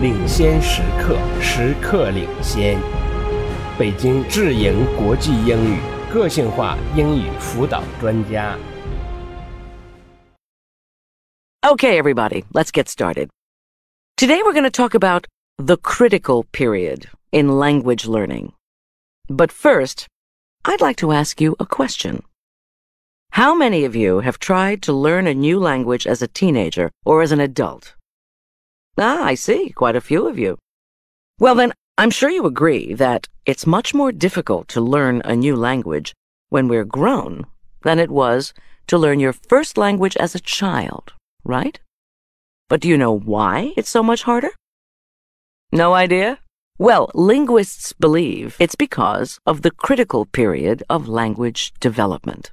领先时刻，时刻领先。北京智盈国际英语个性化英语辅导专家。 Okay, everybody, let's get started. Today we're going to talk about the critical period in language learning. But first, I'd like to ask you a question. How many of you have tried to learn a new language as a teenager or as an adult? Ah, I see, quite a few of you. Well, then, I'm sure you agree that it's much more difficult to learn a new language when we're grown than it was to learn your first language as a child, right? But do you know why it's so much harder? No idea? Well, linguists believe it's because of the critical period of language development.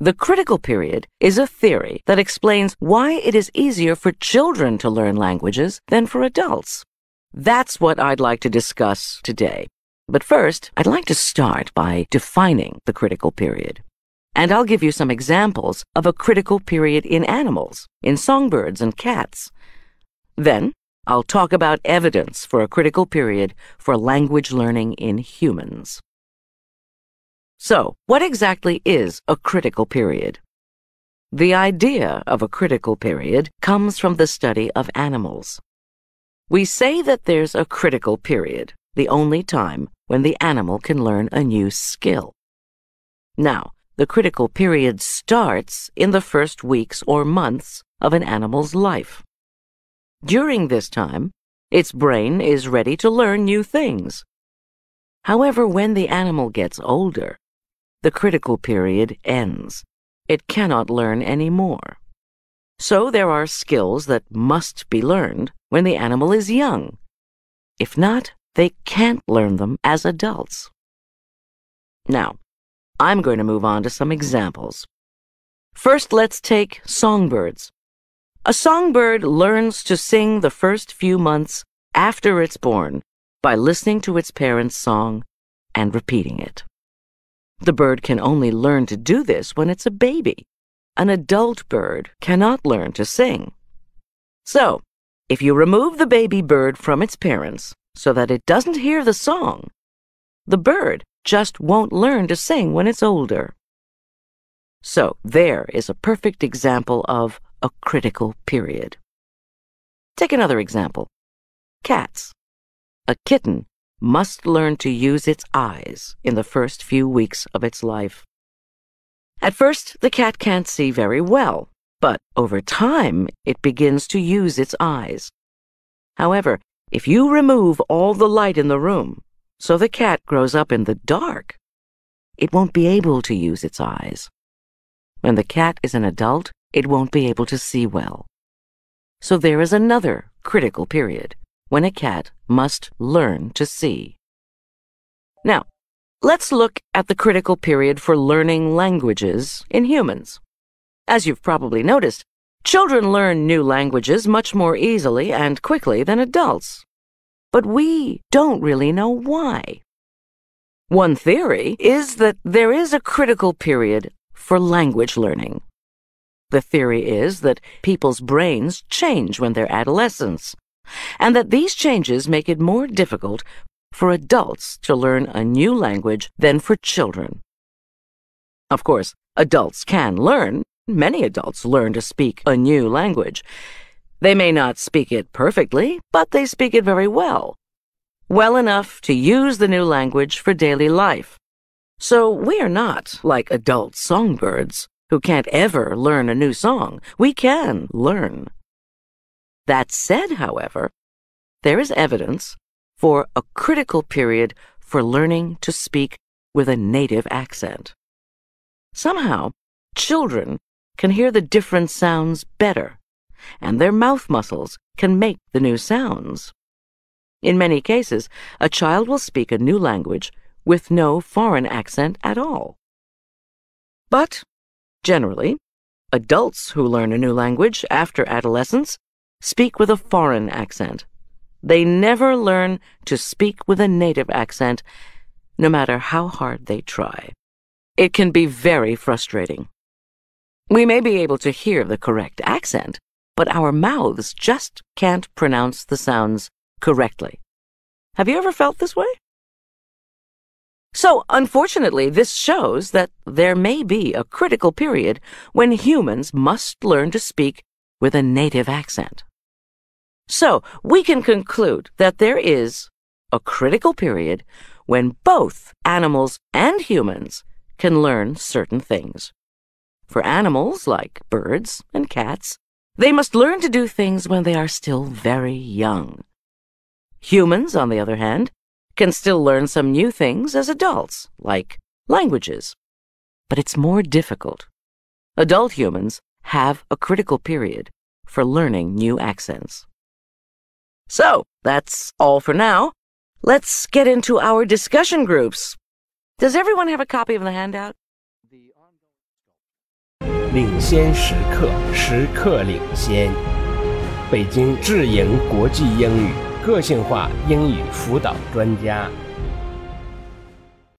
The critical period is a theory that explains why it is easier for children to learn languages than for adults. That's what I'd like to discuss today. But first, I'd like to start by defining the critical period. And I'll give you some examples of a critical period in animals, in songbirds and cats. Then, I'll talk about evidence for a critical period for language learning in humans. So, what exactly is a critical period? The idea of a critical period comes from the study of animals. We say that there's a critical period, the only time when the animal can learn a new skill. Now, the critical period starts in the first weeks or months of an animal's life. During this time, its brain is ready to learn new things. However, when the animal gets older, the critical period ends. It cannot learn any more. So there are skills that must be learned when the animal is young. If not, they can't learn them as adults. Now, I'm going to move on to some examples. First, let's take songbirds. A songbird learns to sing the first few months after it's born by listening to its parents' song and repeating it. The bird can only learn to do this when it's a baby. An adult bird cannot learn to sing. So, if you remove the baby bird from its parents so that it doesn't hear the song, the bird just won't learn to sing when it's older. So, there is a perfect example of a critical period. Take another example. Cats. A kitten must learn to use its eyes in the first few weeks of its life. At first, the cat can't see very well, but over time, it begins to use its eyes. However, if you remove all the light in the room, so the cat grows up in the dark, it won't be able to use its eyes. When the cat is an adult, it won't be able to see well. So there is another critical period when a cat must learn to see. Now, let's look at the critical period for learning languages in humans. As you've probably noticed, children learn new languages much more easily and quickly than adults. But we don't really know why. One theory is that there is a critical period for language learning. The theory is that people's brains change when they're adolescents, and that these changes make it more difficult for adults to learn a new language than for children. Of course, adults can learn. Many adults learn to speak a new language. They may not speak it perfectly, but they speak it very well. Well enough to use the new language for daily life. So we are not like adult songbirds who can't ever learn a new song. We can learn. That said, however, there is evidence for a critical period for learning to speak with a native accent. Somehow, children can hear the different sounds better, and their mouth muscles can make the new sounds. In many cases, a child will speak a new language with no foreign accent at all. But, generally, adults who learn a new language after adolescence speak with a foreign accent. They never learn to speak with a native accent, no matter how hard they try. It can be very frustrating. We may be able to hear the correct accent, but our mouths just can't pronounce the sounds correctly. Have you ever felt this way? So, unfortunately, this shows that there may be a critical period when humans must learn to speak with a native accent. So, we can conclude that there is a critical period when both animals and humans can learn certain things. For animals, like birds and cats, they must learn to do things when they are still very young. Humans, on the other hand, can still learn some new things as adults, like languages. But it's more difficult. Adult humans have a critical period for learning new accents. So, that's all for now. Let's get into our discussion groups. Does everyone have a copy of the handout? 领先时刻，时刻领先。北京智盈国际英语个性化英语辅导专家。